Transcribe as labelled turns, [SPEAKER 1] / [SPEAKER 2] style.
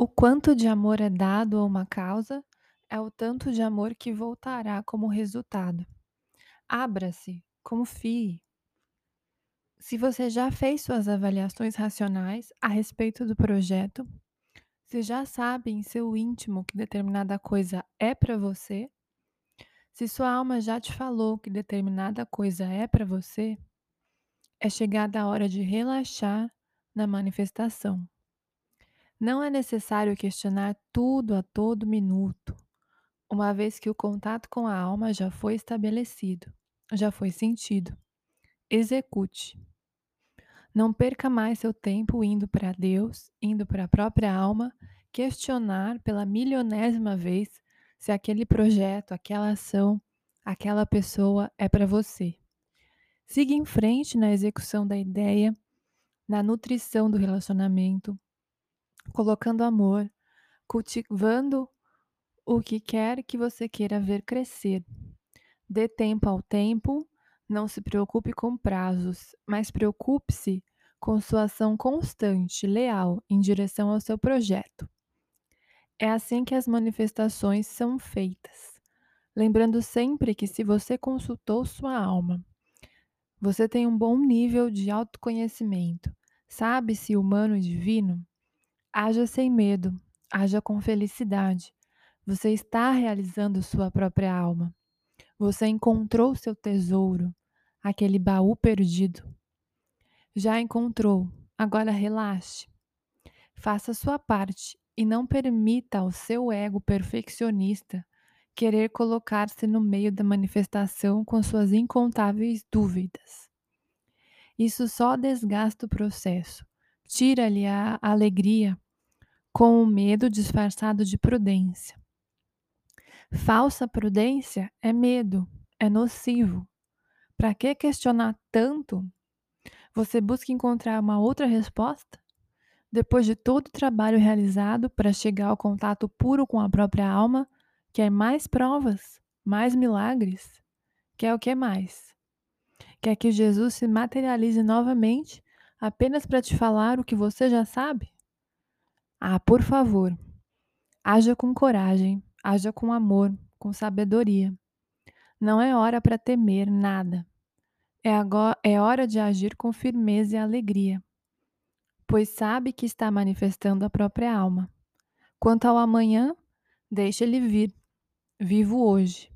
[SPEAKER 1] O quanto de amor é dado a uma causa é o tanto de amor que voltará como resultado. Abra-se, confie. Se você já fez suas avaliações racionais a respeito do projeto, se já sabe em seu íntimo que determinada coisa é para você, se sua alma já te falou que determinada coisa é para você, é chegada a hora de relaxar na manifestação. Não é necessário questionar tudo a todo minuto, uma vez que o contato com a alma já foi estabelecido, já foi sentido. Execute. Não perca mais seu tempo indo para Deus, indo para a própria alma, questionar pela milionésima vez se aquele projeto, aquela ação, aquela pessoa é para você. Siga em frente na execução da ideia, na nutrição do relacionamento, colocando amor, cultivando o que quer que você queira ver crescer. Dê tempo ao tempo, não se preocupe com prazos, mas preocupe-se com sua ação constante, leal, em direção ao seu projeto. É assim que as manifestações são feitas. Lembrando sempre que, se você consultou sua alma, você tem um bom nível de autoconhecimento, sabe-se humano e divino, Haja sem medo, haja com felicidade. Você está realizando sua própria alma. Você encontrou seu tesouro, aquele baú perdido. Já encontrou, agora relaxe. Faça sua parte e não permita ao seu ego perfeccionista querer colocar-se no meio da manifestação com suas incontáveis dúvidas. Isso só desgasta o processo tira-lhe a alegria com o medo disfarçado de prudência. Falsa prudência é medo, é nocivo. Para que questionar tanto? Você busca encontrar uma outra resposta? Depois de todo o trabalho realizado para chegar ao contato puro com a própria alma, quer mais provas, mais milagres? Quer o que mais? Quer que Jesus se materialize novamente apenas para te falar o que você já sabe? Ah, por favor, haja com coragem, haja com amor, com sabedoria. Não é hora para temer nada. É, agora, é hora de agir com firmeza e alegria, pois sabe que está manifestando a própria alma. Quanto ao amanhã, deixe ele vir. Vivo hoje.